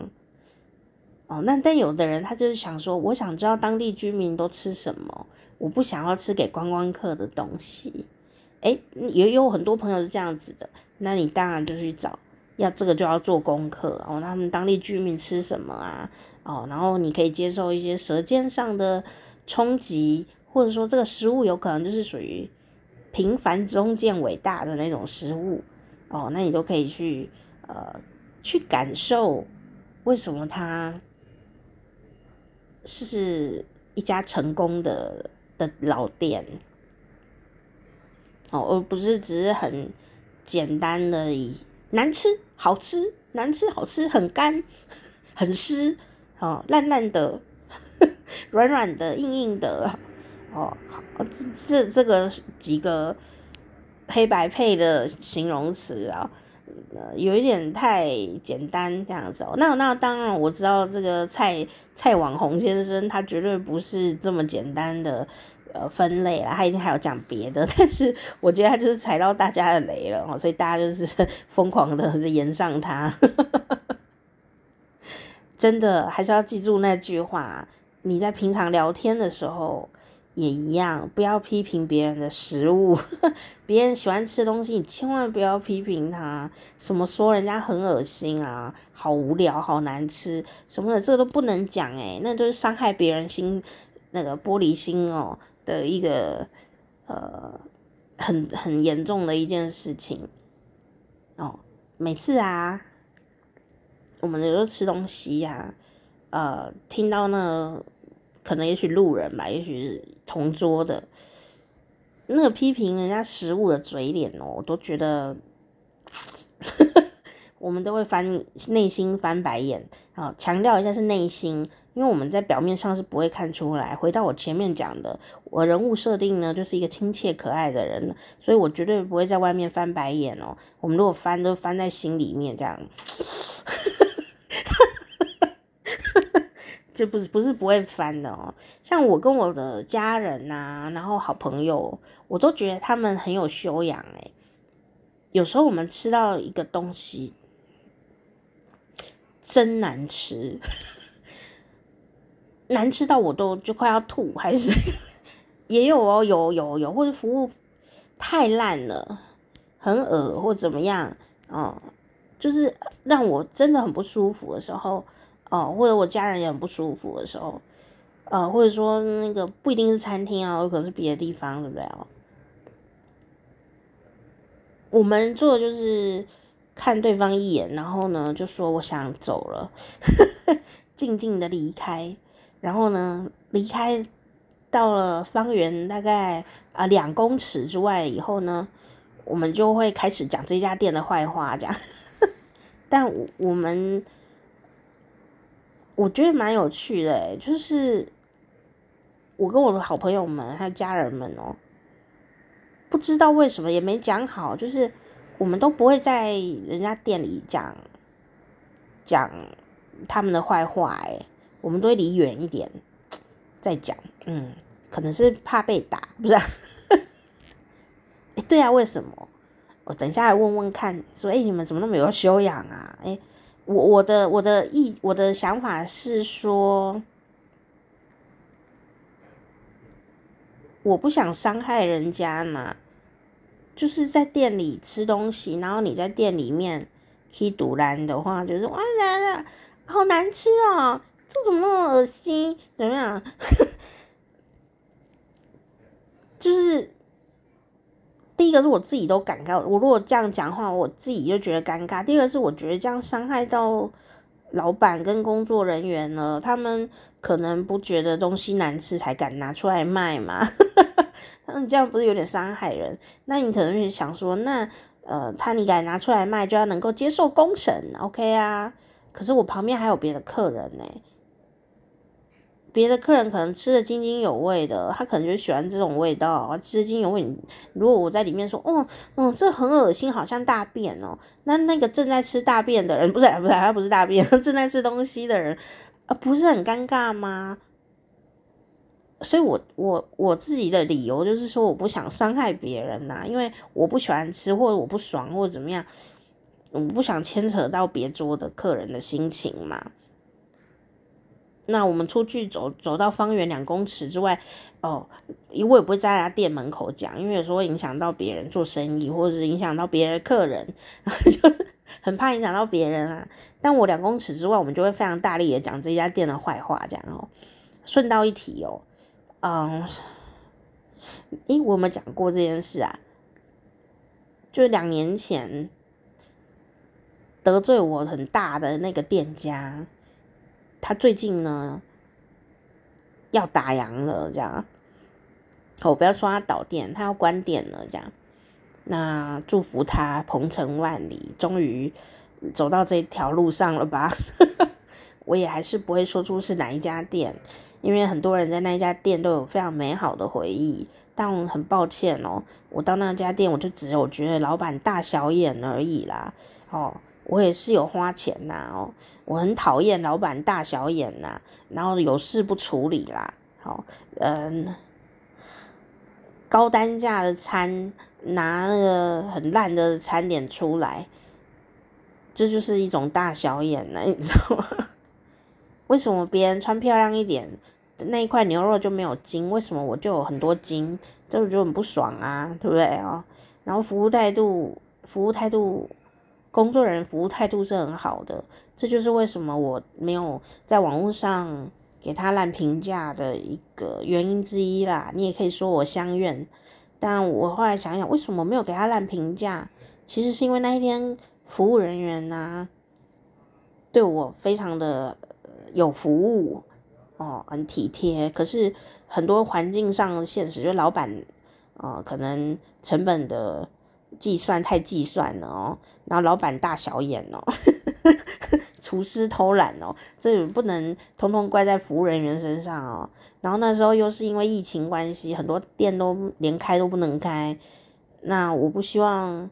哦，那但有的人他就是想说，我想知道当地居民都吃什么，我不想要吃给观光客的东西。诶，也有很多朋友是这样子的，那你当然就去找，要这个就要做功课哦。他们当地居民吃什么啊？哦，然后你可以接受一些舌尖上的冲击，或者说这个食物有可能就是属于平凡中见伟大的那种食物。哦，那你都可以去呃去感受为什么它是一家成功的的老店哦，而不是只是很简单的以难吃好吃难吃好吃很干 很湿哦烂烂的 软软的硬硬的哦，这这个几个。黑白配的形容词啊，呃，有一点太简单这样子哦。那那当然我知道这个蔡蔡网红先生他绝对不是这么简单的呃分类啦，他一定还有讲别的。但是我觉得他就是踩到大家的雷了哦，所以大家就是 疯狂的炎上他。真的还是要记住那句话，你在平常聊天的时候。也一样，不要批评别人的食物，别人喜欢吃的东西，你千万不要批评他。什么说人家很恶心啊，好无聊，好难吃什么的，这都不能讲诶，那都是伤害别人心，那个玻璃心哦的一个呃很很严重的一件事情哦。每次啊，我们有时候吃东西呀、呃，听到那可能也许路人吧，也许是。同桌的那个批评人家食物的嘴脸哦，我都觉得，我们都会翻内心翻白眼。好，强调一下是内心，因为我们在表面上是不会看出来。回到我前面讲的，我人物设定呢，就是一个亲切可爱的人，所以我绝对不会在外面翻白眼哦。我们如果翻，都翻在心里面这样。就不是不是不会翻的哦，像我跟我的家人呐、然后好朋友，我都觉得他们很有修养诶。有时候我们吃到一个东西真难吃，难吃到我都就快要吐，还是也有哦，有有有，或者服务太烂了，很恶或怎么样哦，就是让我真的很不舒服的时候。哦，或者我家人也很不舒服的时候，呃，或者说那个不一定是餐厅啊，有可能是别的地方，对不对哦？我们做的就是看对方一眼，然后呢，就说我想走了，静静的离开，然后呢，离开到了方圆大概啊两公尺之外以后呢，我们就会开始讲这家店的坏话，这样，但我们。我觉得蛮有趣的欸，就是我跟我的好朋友们还有家人们喔，不知道为什么也没讲好，就是我们都不会在人家店里讲讲他们的坏话欸，我们都会离远一点再讲，嗯，可能是怕被打，不是啊？欸，对啊，为什么？我等一下问问看，说，欸，你们怎么那么有修养啊？欸。我我的我的意我的想法是说，我不想伤害人家嘛，就是在店里吃东西，然后你在店里面踢赌烂的话，就是哇来了，好难吃哦，这怎么那么恶心？怎么样？就是第一个是我自己都尴尬，我如果这样讲话，我自己就觉得尴尬。第二个是我觉得这样伤害到老板跟工作人员了，他们可能不觉得东西难吃才敢拿出来卖嘛。那你，这样不是有点伤害人？那你可能是想说，那呃，他你敢拿出来卖，就要能够接受公审，OK 啊？可是我旁边还有别的客人呢。别的客人可能吃的津津有味的，他可能就喜欢这种味道，吃津津有味。如果我在里面说，哦，哦，这很恶心，好像大便哦，那那个正在吃大便的人，不是，不是，他不是大便，正在吃东西的人，啊，不是很尴尬吗？所以我我我自己的理由就是说，我不想伤害别人呐，因为我不喜欢吃，或者我不爽，或者怎么样，我不想牵扯到别桌的客人的心情嘛。那我们出去走走到方圆两公尺之外，哦，因为我也不会在他店门口讲，因为有时候会影响到别人做生意，或者是影响到别人客人，就 很怕影响到别人啊。但我两公尺之外，我们就会非常大力的讲这家店的坏话，这样哦。顺道一提哦，嗯，诶，我有没有讲过这件事啊？就两年前得罪我很大的那个店家。他最近呢要打烊了，这样。我不要说他倒店，他要关店了，这样。那祝福他鹏程万里，终于走到这条路上了吧？我也还是不会说出是哪一家店，因为很多人在那一家店都有非常美好的回忆。但我很抱歉哦，我到那家店，我就只有觉得老板大小眼而已啦，哦。我也是有花钱呐，哦，我很讨厌老板大小眼呐，然后有事不处理啦，好，嗯，高单价的餐拿那个很烂的餐点出来，这就是一种大小眼呢，你知道吗？为什么别人穿漂亮一点，那一块牛肉就没有筋？为什么我就有很多筋？这就很不爽啊，对不对哦？然后服务态度，服务态度。工作人员服务态度是很好的，这就是为什么我没有在网络上给他烂评价的一个原因之一啦。你也可以说我相愿，但我后来想想，为什么没有给他烂评价？其实是因为那一天服务人员呢、对我非常的有服务哦，很体贴。可是很多环境上的现实，就老板哦，可能成本的。计算太计算了哦，然后老板大小眼哦，厨师偷懒哦，这也不能通通怪在服务人员身上哦。然后那时候又是因为疫情关系，很多店都连开都不能开。那我不希望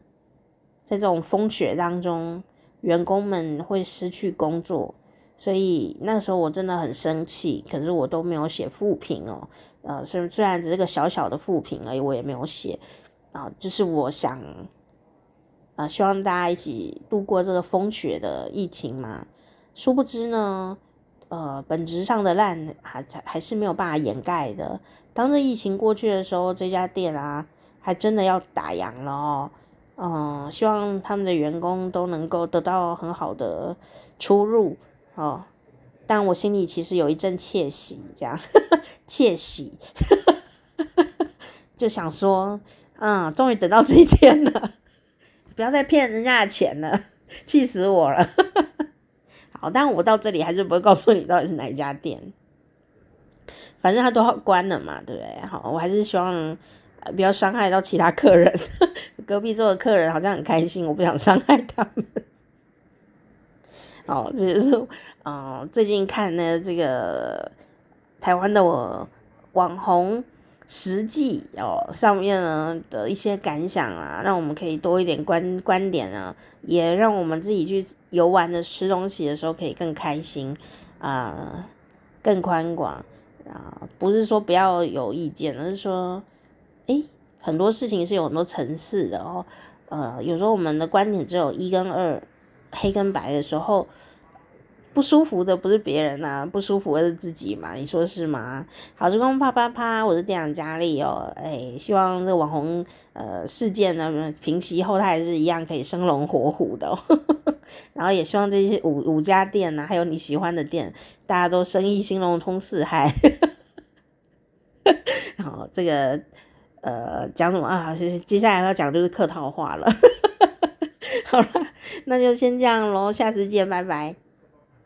在这种风雪当中，员工们会失去工作，所以那时候我真的很生气。可是我都没有写负评哦，呃，虽虽然只是个小小的负评而已，我也没有写。啊，就是我想，啊，希望大家一起度过这个风雪的疫情嘛。殊不知呢，呃，本质上的烂还还是没有办法掩盖的。当这疫情过去的时候，这家店啊，还真的要打烊了哦。嗯，希望他们的员工都能够得到很好的出入哦。但我心里其实有一阵窃喜，这样 窃喜，就想说。嗯，终于等到这一天了，不要再骗人家的钱了，气死我了。好，但我到这里还是不会告诉你到底是哪一家店，反正他都要关了嘛，对不对？好，我还是希望不要伤害到其他客人。隔壁桌的客人好像很开心，我不想伤害他们。哦，这就是嗯、最近看的这个台湾的我网红。实际哦，上面呢的一些感想啊，让我们可以多一点观观点啊，也让我们自己去游玩的吃东西的时候可以更开心啊、更宽广啊，不是说不要有意见，而是说，诶，很多事情是有很多层次的哦，呃，有时候我们的观点只有一跟二，黑跟白的时候。不舒服的不是别人呐、啊，不舒服的是自己嘛，你说是吗？好，时光啪啪啪，我是店长佳丽哦，哎，希望这网红呃事件呢平息后，它还是一样可以生龙活虎的、然后也希望这些五五家店呐、啊，还有你喜欢的店，大家都生意兴隆通四海。好，这个呃讲什么啊？接下来要讲就是客套话了。好了，那就先这样喽，下次见，拜拜。